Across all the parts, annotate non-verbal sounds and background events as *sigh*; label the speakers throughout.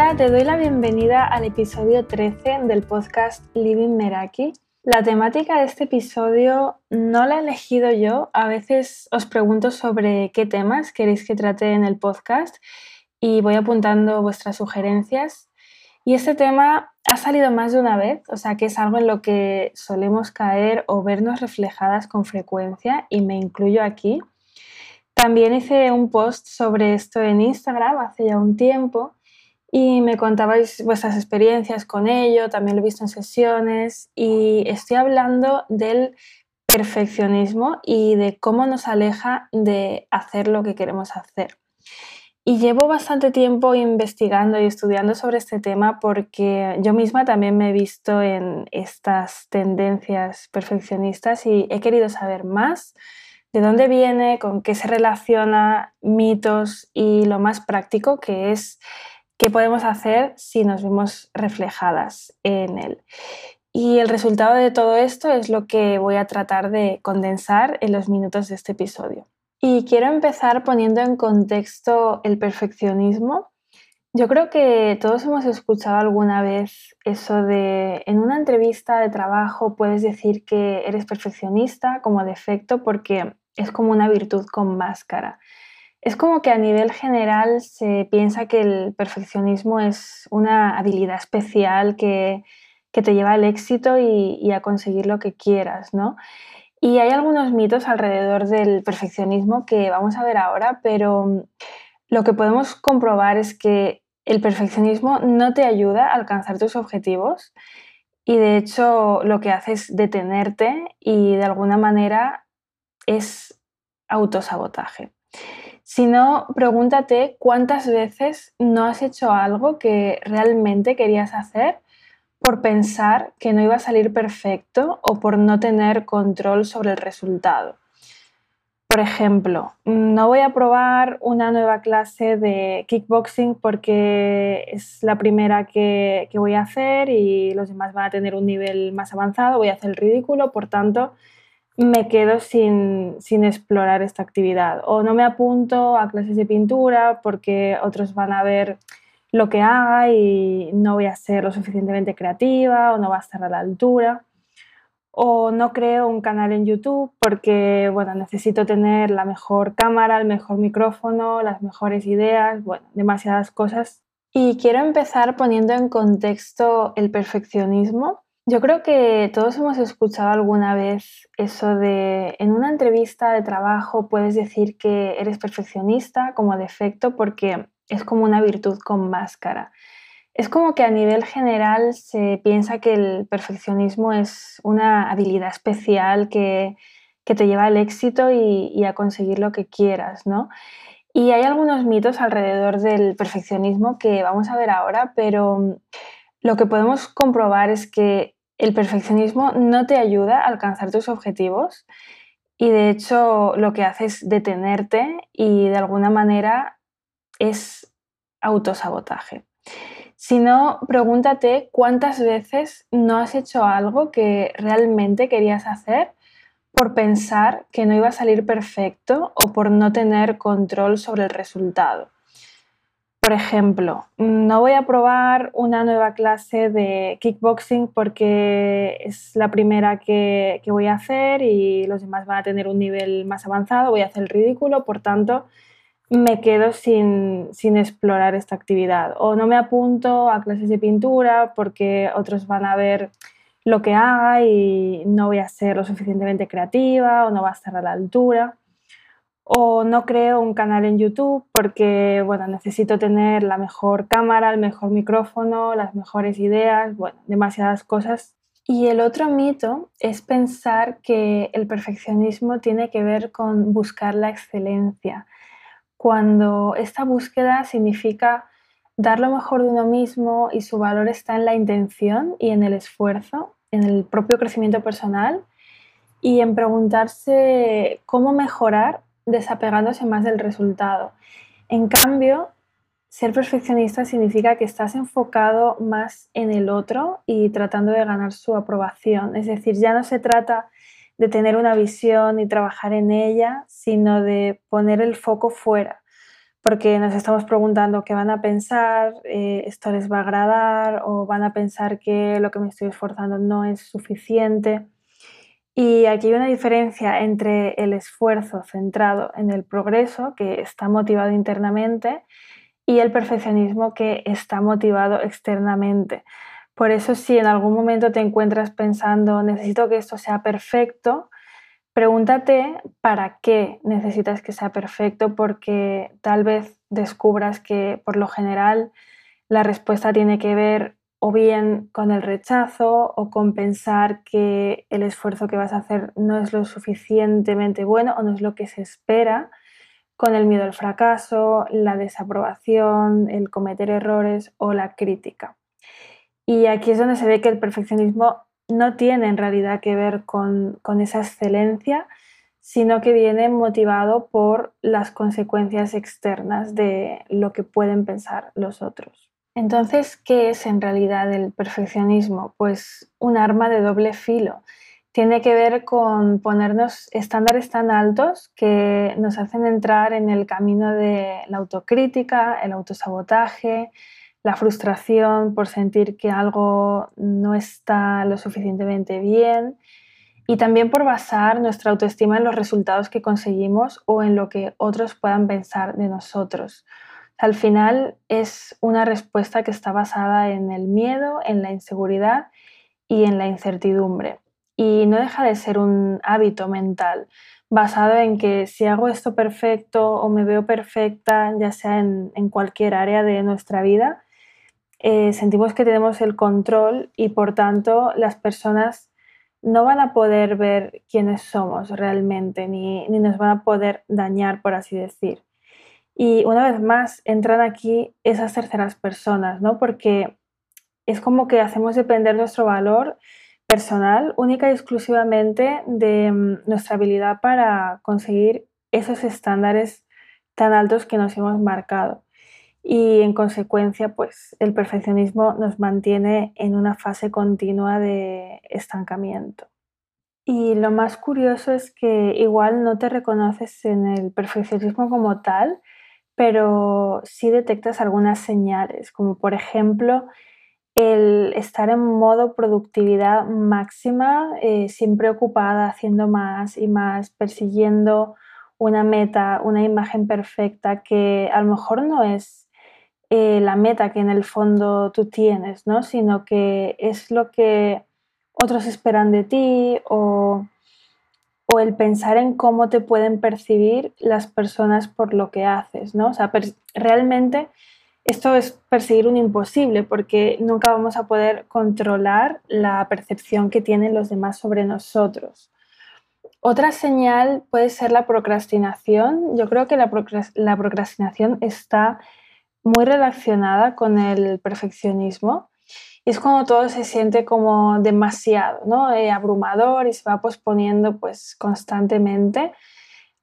Speaker 1: Hola, te doy la bienvenida al episodio 13 del podcast Living Meraki. La temática de este episodio no la he elegido yo. A veces os pregunto sobre qué temas queréis que trate en el podcast y voy apuntando vuestras sugerencias. Y este tema ha salido más de una vez, o sea que es algo en lo que solemos caer o vernos reflejadas con frecuencia y me incluyo aquí. También hice un post sobre esto en Instagram hace ya un tiempo y me contabais vuestras experiencias con ello, también lo he visto en sesiones y estoy hablando del perfeccionismo y de cómo nos aleja de hacer lo que queremos hacer. Y llevo bastante tiempo investigando y estudiando sobre este tema porque yo misma también me he visto en estas tendencias perfeccionistas y he querido saber más de dónde viene, con qué se relaciona, mitos y lo más práctico que es qué podemos hacer si nos vemos reflejadas en él. Y el resultado de todo esto es lo que voy a tratar de condensar en los minutos de este episodio. Y quiero empezar poniendo en contexto el perfeccionismo. Yo creo que todos hemos escuchado alguna vez eso de en una entrevista de trabajo puedes decir que eres perfeccionista como defecto porque es como una virtud con máscara. Es como que a nivel general se piensa que el perfeccionismo es una habilidad especial que, te lleva al éxito y, a conseguir lo que quieras, ¿no? Y hay algunos mitos alrededor del perfeccionismo que vamos a ver ahora, pero lo que podemos comprobar es que el perfeccionismo no te ayuda a alcanzar tus objetivos y de hecho lo que hace es detenerte y de alguna manera es autosabotaje. Si no, pregúntate cuántas veces no has hecho algo que realmente querías hacer por pensar que no iba a salir perfecto o por no tener control sobre el resultado. Por ejemplo, no voy a probar una nueva clase de kickboxing porque es la primera que, que, voy a hacer y los demás van a tener un nivel más avanzado, voy a hacer el ridículo, por tanto, me quedo sin, explorar esta actividad. O no me apunto a clases de pintura porque otros van a ver lo que haga y no voy a ser lo suficientemente creativa o no va a estar a la altura. O no creo un canal en YouTube porque bueno, necesito tener la mejor cámara, el mejor micrófono, las mejores ideas, bueno, demasiadas cosas. Y quiero empezar poniendo en contexto el perfeccionismo yo creo que todos hemos escuchado alguna vez eso de en una entrevista de trabajo puedes decir que eres perfeccionista como defecto porque es como una virtud con máscara. Es como que a nivel general se piensa que el perfeccionismo es una habilidad especial que, te lleva al éxito y, y, a conseguir lo que quieras, ¿no? Y hay algunos mitos alrededor del perfeccionismo que vamos a ver ahora, pero lo que podemos comprobar es que el perfeccionismo no te ayuda a alcanzar tus objetivos y de hecho lo que hace es detenerte y de alguna manera es autosabotaje. Si no, pregúntate cuántas veces no has hecho algo que realmente querías hacer por pensar que no iba a salir perfecto o por no tener control sobre el resultado. Por ejemplo, no voy a probar una nueva clase de kickboxing porque es la primera que, voy a hacer y los demás van a tener un nivel más avanzado, voy a hacer el ridículo, por tanto me quedo sin, sin explorar esta actividad. O no me apunto a clases de pintura porque otros van a ver lo que haga y no voy a ser lo suficientemente creativa o no va a estar a la altura o no creo un canal en YouTube porque bueno, necesito tener la mejor cámara, el mejor micrófono, las mejores ideas, bueno, demasiadas cosas. Y el otro mito es pensar que el perfeccionismo tiene que ver con buscar la excelencia, cuando esta búsqueda significa dar lo mejor de uno mismo y su valor está en la intención y en el esfuerzo, en el propio crecimiento personal y en preguntarse cómo mejorar desapegándose más del resultado. En cambio, ser perfeccionista significa que estás enfocado más en el otro y tratando de ganar su aprobación. Es decir, ya no se trata de tener una visión y trabajar en ella, sino de poner el foco fuera. porque nos estamos preguntando qué van a pensar, eh, esto les va a agradar o van a pensar que lo que me estoy esforzando no es suficiente. Y aquí hay una diferencia entre el esfuerzo centrado en el progreso, que está motivado internamente, y el perfeccionismo que está motivado externamente. Por eso si en algún momento te encuentras pensando, necesito que esto sea perfecto, pregúntate para qué necesitas que sea perfecto, porque tal vez descubras que por lo general la respuesta tiene que ver o bien con el rechazo o con pensar que el esfuerzo que vas a hacer no es lo suficientemente bueno o no es lo que se espera, con el miedo al fracaso, la desaprobación, el cometer errores o la crítica. Y aquí es donde se ve que el perfeccionismo no tiene en realidad que ver con, esa excelencia, sino que viene motivado por las consecuencias externas de lo que pueden pensar los otros. Entonces, ¿qué es en realidad el perfeccionismo? Pues un arma de doble filo. Tiene que ver con ponernos estándares tan altos que nos hacen entrar en el camino de la autocrítica, el autosabotaje, la frustración por sentir que algo no está lo suficientemente bien y también por basar nuestra autoestima en los resultados que conseguimos o en lo que otros puedan pensar de nosotros. Al final es una respuesta que está basada en el miedo, en la inseguridad y en la incertidumbre. Y no deja de ser un hábito mental basado en que si hago esto perfecto o me veo perfecta, ya sea en, cualquier área de nuestra vida, eh, sentimos que tenemos el control y por tanto las personas no van a poder ver quiénes somos realmente, ni, ni nos van a poder dañar, por así decir. Y una vez más entran aquí esas terceras personas, ¿no? Porque es como que hacemos depender nuestro valor personal única y exclusivamente de mm, nuestra habilidad para conseguir esos estándares tan altos que nos hemos marcado y en consecuencia pues el perfeccionismo nos mantiene en una fase continua de estancamiento. Y lo más curioso es que igual no te reconoces en el perfeccionismo como tal, pero sí detectas algunas señales, como por ejemplo el estar en modo productividad máxima, eh, siempre ocupada, haciendo más y más, persiguiendo una meta, una imagen perfecta que a lo mejor no es eh, la meta que en el fondo tú tienes, ¿no? sino que es lo que otros esperan de ti o, o, el pensar en cómo te pueden percibir las personas por lo que haces. ¿no? O sea, realmente esto es perseguir un imposible porque nunca vamos a poder controlar la percepción que tienen los demás sobre nosotros. Otra señal puede ser la procrastinación. Yo creo que la, la procrastinación está muy relacionada con el perfeccionismo. Y es cuando todo se siente como demasiado, ¿no? Eh, abrumador y se va posponiendo pues constantemente.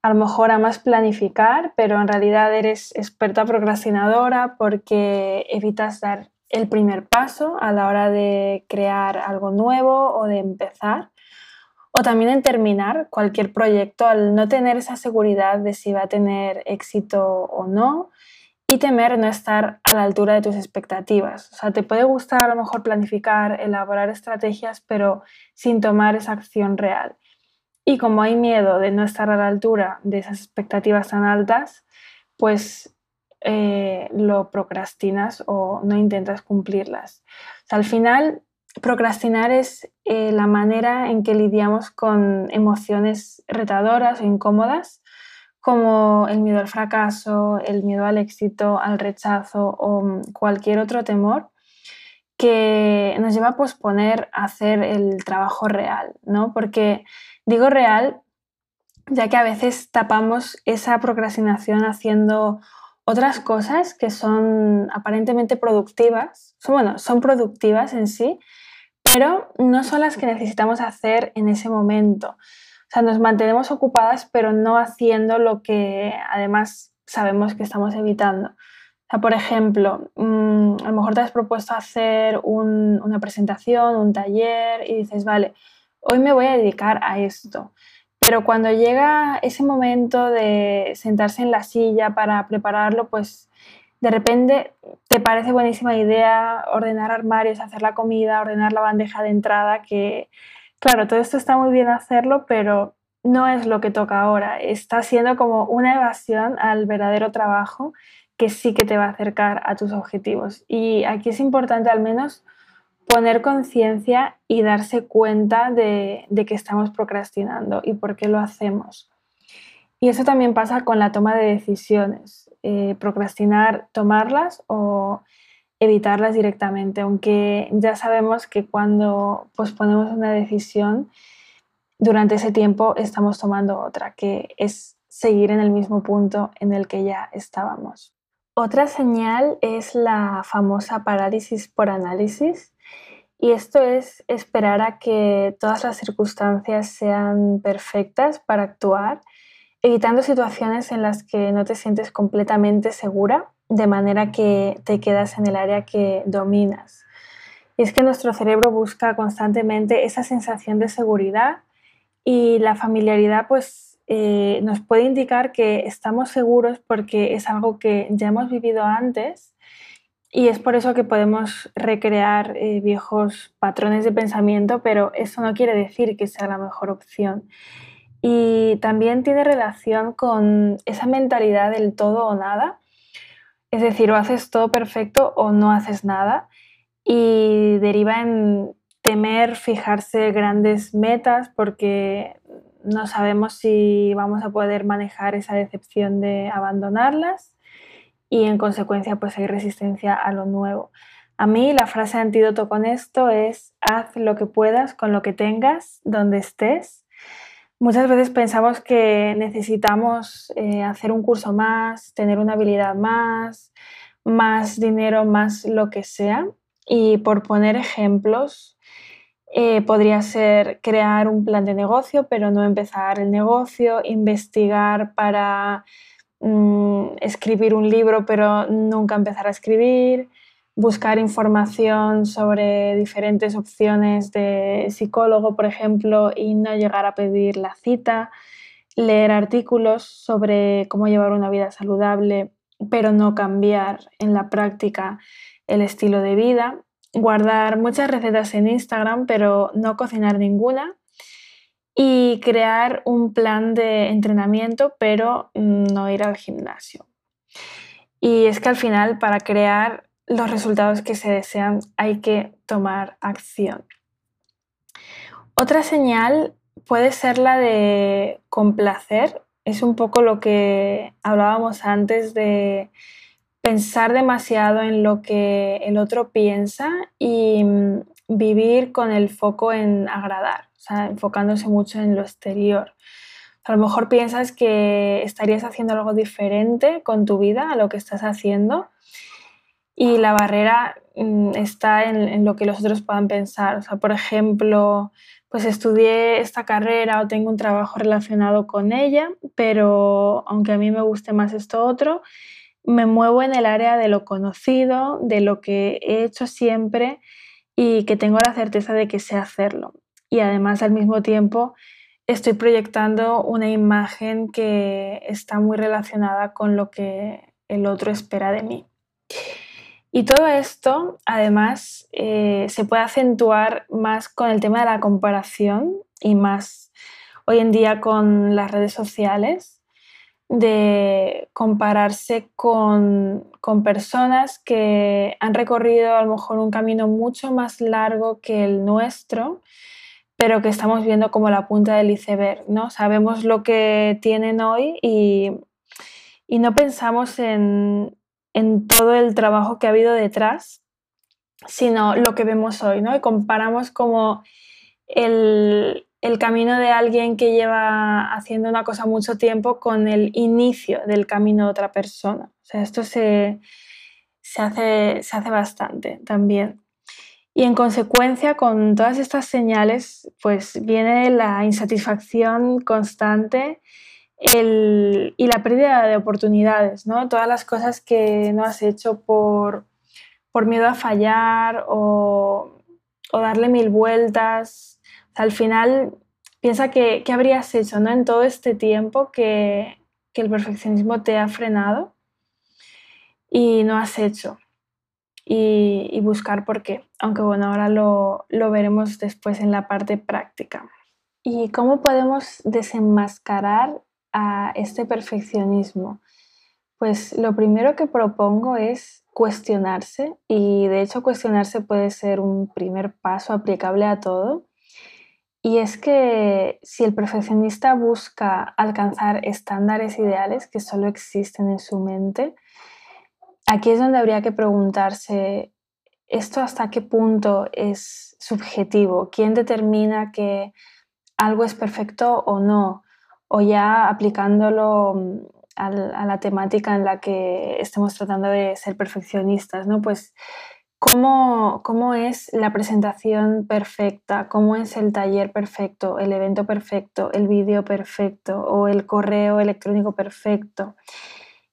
Speaker 1: A lo mejor amas planificar, pero en realidad eres experta procrastinadora porque evitas dar el primer paso a la hora de crear algo nuevo o de empezar. O también en terminar cualquier proyecto al no tener esa seguridad de si va a tener éxito o no y temer no estar a la altura de tus expectativas. O sea, te puede gustar a lo mejor planificar, elaborar estrategias, pero sin tomar esa acción real. Y como hay miedo de no estar a la altura de esas expectativas tan altas, pues eh, lo procrastinas o no intentas cumplirlas. al final, procrastinar es eh, la manera en que lidiamos con emociones retadoras o incómodas como el miedo al fracaso, el miedo al éxito, al rechazo o mm, cualquier otro temor que nos lleva a posponer hacer el trabajo real, ¿no? Porque digo real ya que a veces tapamos esa procrastinación haciendo otras cosas que son aparentemente productivas, bueno, son productivas en sí, pero no son las que necesitamos hacer en ese momento. O sea, nos mantenemos ocupadas, pero no haciendo lo que además sabemos que estamos evitando. O sea, por ejemplo, mm, a lo mejor te has propuesto hacer una presentación, un taller y dices, vale, hoy me voy a dedicar a esto. pero cuando llega ese momento de sentarse en la silla para prepararlo, pues de repente te parece buenísima idea ordenar armarios, hacer la comida, ordenar la bandeja de entrada, que claro, todo esto está muy bien hacerlo, pero no es lo que toca ahora. Está siendo como una evasión al verdadero trabajo que sí que te va a acercar a tus objetivos. Y aquí es importante al menos poner conciencia y darse cuenta de, que estamos procrastinando y por qué lo hacemos. Y eso también pasa con la toma de decisiones. Eh, procrastinar, tomarlas o evitarlas directamente, aunque ya sabemos que cuando posponemos una decisión, durante ese tiempo estamos tomando otra, que es seguir en el mismo punto en el que ya estábamos. Otra señal es la famosa parálisis por análisis, y esto es esperar a que todas las circunstancias sean perfectas para actuar, evitando situaciones en las que no te sientes completamente segura, de manera que te quedas en el área que dominas. Y es que nuestro cerebro busca constantemente esa sensación de seguridad y la familiaridad pues eh, nos puede indicar que estamos seguros porque es algo que ya hemos vivido antes y es por eso que podemos recrear eh, viejos patrones de pensamiento, pero eso no quiere decir que sea la mejor opción. Y también tiene relación con esa mentalidad del todo o nada. Es decir, o haces todo perfecto o no haces nada. Y deriva en temer fijarse grandes metas porque no sabemos si vamos a poder manejar esa decepción de abandonarlas y en consecuencia pues hay resistencia a lo nuevo. A mí la frase antídoto con esto es haz lo que puedas con lo que tengas, donde estés. Muchas veces pensamos que necesitamos eh, hacer un curso más, tener una habilidad más, más dinero, más lo que sea. Y por poner ejemplos, eh, podría ser crear un plan de negocio, pero no empezar el negocio, investigar para Mm, escribir un libro pero nunca empezar a escribir, buscar información sobre diferentes opciones de psicólogo, por ejemplo, y no llegar a pedir la cita, leer artículos sobre cómo llevar una vida saludable, pero no cambiar en la práctica el estilo de vida, guardar muchas recetas en Instagram, pero no cocinar ninguna, y crear un plan de entrenamiento, pero no ir al gimnasio. Y es que al final, para crear los resultados que se desean, hay que tomar acción. Otra señal puede ser la de complacer. Es un poco lo que hablábamos antes de pensar demasiado en lo que el otro piensa y mm, vivir con el foco en agradar enfocándose mucho en lo exterior. A lo mejor piensas que estarías haciendo algo diferente con tu vida a lo que estás haciendo y la barrera mm, está en, lo que los otros puedan pensar. O sea, por ejemplo, pues estudié esta carrera o tengo un trabajo relacionado con ella, pero aunque a mí me guste más esto otro, me muevo en el área de lo conocido, de lo que he hecho siempre y que tengo la certeza de que sé hacerlo y además al mismo tiempo estoy proyectando una imagen que está muy relacionada con lo que el otro espera de mí. Y todo esto, además, eh, se puede acentuar más con el tema de la comparación y más hoy en día con las redes sociales, de compararse con, con personas que han recorrido a lo mejor un camino mucho más largo que el nuestro pero que estamos viendo como la punta del iceberg, ¿no? Sabemos lo que tienen hoy y, no pensamos en, todo el trabajo que ha habido detrás, sino lo que vemos hoy, ¿no? Y comparamos como el, camino de alguien que lleva haciendo una cosa mucho tiempo con el inicio del camino de otra persona. O sea, esto se, hace, se hace bastante también. Y en consecuencia, con todas estas señales, pues viene la insatisfacción constante y la pérdida de oportunidades, ¿no? Todas las cosas que no has hecho por, miedo a fallar o, darle mil vueltas. al final piensa que, qué habrías hecho ¿no? en todo este tiempo que, que el perfeccionismo te ha frenado y no has hecho. Y, y, buscar por qué, aunque bueno, ahora lo, lo veremos después en la parte práctica. ¿Y cómo podemos desenmascarar a este perfeccionismo? Pues lo primero que propongo es cuestionarse y de hecho cuestionarse puede ser un primer paso aplicable a todo. Y es que si el perfeccionista busca alcanzar estándares ideales que solo existen en su mente, aquí es donde habría que preguntarse, ¿esto hasta qué punto es subjetivo? ¿Quién determina que algo es perfecto o no? O ya aplicándolo mm, a la temática en la que estemos tratando de ser perfeccionistas, ¿no? Pues ¿cómo, cómo es la presentación perfecta, cómo es el taller perfecto, el evento perfecto, el vídeo perfecto o el correo electrónico perfecto.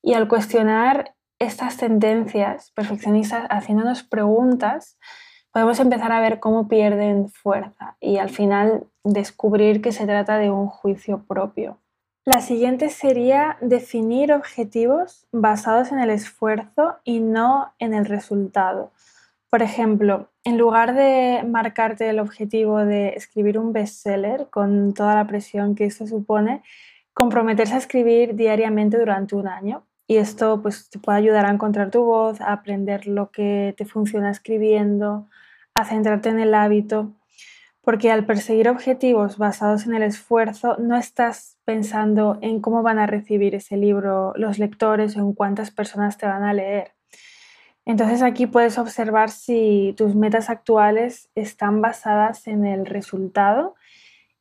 Speaker 1: Y al cuestionar estas tendencias perfeccionistas, haciéndonos preguntas, podemos empezar a ver cómo pierden fuerza y al final descubrir que se trata de un juicio propio. La siguiente sería definir objetivos basados en el esfuerzo y no en el resultado. Por ejemplo, en lugar de marcarte el objetivo de escribir un bestseller con toda la presión que eso supone, comprometerse a escribir diariamente durante un año. Y esto pues, te puede ayudar a encontrar tu voz, a aprender lo que te funciona escribiendo, a centrarte en el hábito porque al perseguir objetivos basados en el esfuerzo no estás pensando en cómo van a recibir ese libro los lectores o en cuántas personas te van a leer. Entonces aquí puedes observar si tus metas actuales están basadas en el resultado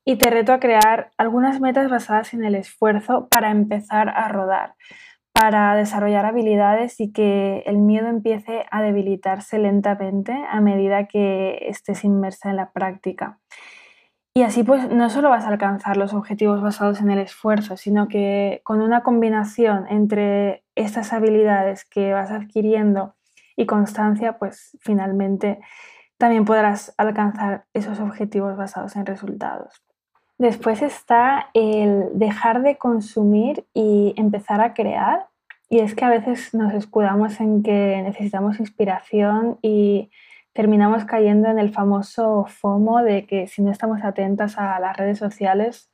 Speaker 1: y te reto a crear algunas metas basadas en el esfuerzo para empezar a rodar para desarrollar habilidades y que el miedo empiece a debilitarse lentamente a medida que estés inmersa en la práctica. Y así pues no solo vas a alcanzar los objetivos basados en el esfuerzo, sino que con una combinación entre estas habilidades que vas adquiriendo y constancia, pues finalmente también podrás alcanzar esos objetivos basados en resultados. Después está el dejar de consumir y empezar a crear. Y es que a veces nos escudamos en que necesitamos inspiración y terminamos cayendo en el famoso FOMO de que si no estamos atentas a las redes sociales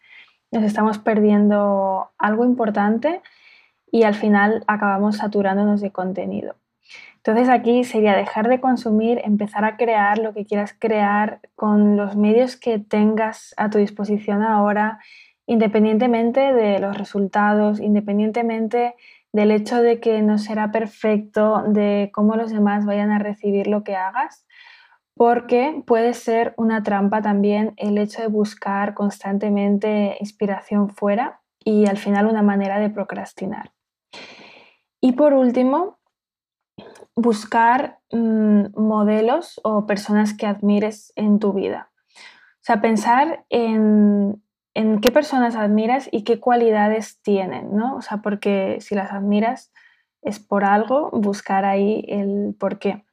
Speaker 1: nos estamos perdiendo algo importante y al final acabamos saturándonos de contenido. Entonces aquí sería dejar de consumir, empezar a crear lo que quieras crear con los medios que tengas a tu disposición ahora, independientemente de los resultados, independientemente del hecho de que no será perfecto, de cómo los demás vayan a recibir lo que hagas, porque puede ser una trampa también el hecho de buscar constantemente inspiración fuera y al final una manera de procrastinar. Y por último, buscar mm, modelos o personas que admires en tu vida. O sea, pensar en, qué personas admiras y qué cualidades tienen, ¿no? O sea, porque si las admiras es por algo, buscar ahí el por qué.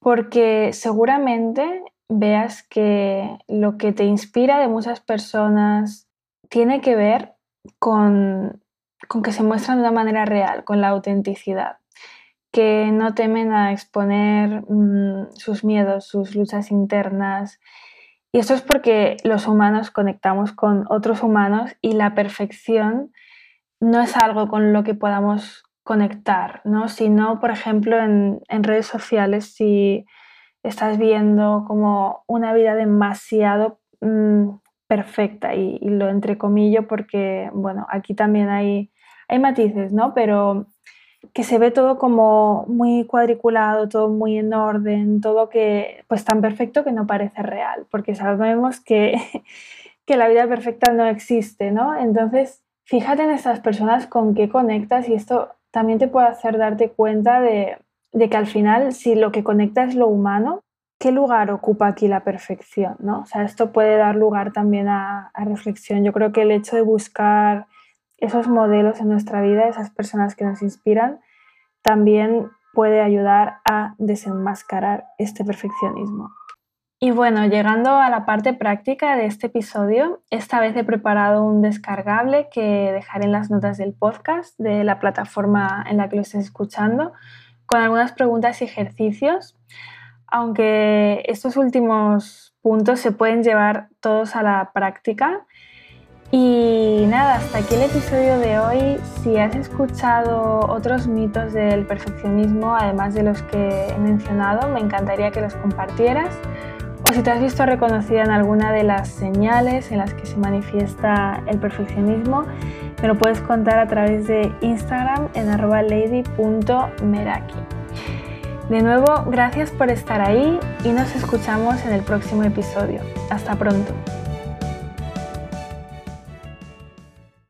Speaker 1: Porque seguramente veas que lo que te inspira de muchas personas tiene que ver con, con que se muestran de una manera real, con la autenticidad que no temen a exponer mm, sus miedos, sus luchas internas. Y esto es porque los humanos conectamos con otros humanos y la perfección no es algo con lo que podamos conectar, ¿no? Sino, por ejemplo, en, redes sociales, si estás viendo como una vida demasiado mm, perfecta, y, y, lo entrecomillo porque, bueno, aquí también hay, hay matices, ¿no? Pero que se ve todo como muy cuadriculado, todo muy en orden, todo que pues tan perfecto que no parece real, porque sabemos que, *laughs* que la vida perfecta no existe, ¿no? Entonces, fíjate en estas personas con qué conectas y esto también te puede hacer darte cuenta de, de que al final, si lo que conecta es lo humano, ¿qué lugar ocupa aquí la perfección? ¿no? O sea, esto puede dar lugar también a, a reflexión. Yo creo que el hecho de buscar esos modelos en nuestra vida, esas personas que nos inspiran, también puede ayudar a desenmascarar este perfeccionismo. Y bueno, llegando a la parte práctica de este episodio, esta vez he preparado un descargable que dejaré en las notas del podcast de la plataforma en la que lo estés escuchando, con algunas preguntas y ejercicios, aunque estos últimos puntos se pueden llevar todos a la práctica. Y nada, hasta aquí el episodio de hoy. Si has escuchado otros mitos del perfeccionismo, además de los que he mencionado, me encantaría que los compartieras o si te has visto reconocida en alguna de las señales en las que se manifiesta el perfeccionismo, me lo puedes contar a través de Instagram en lady.meraki. De nuevo, gracias por estar ahí y nos escuchamos en el próximo episodio. Hasta pronto.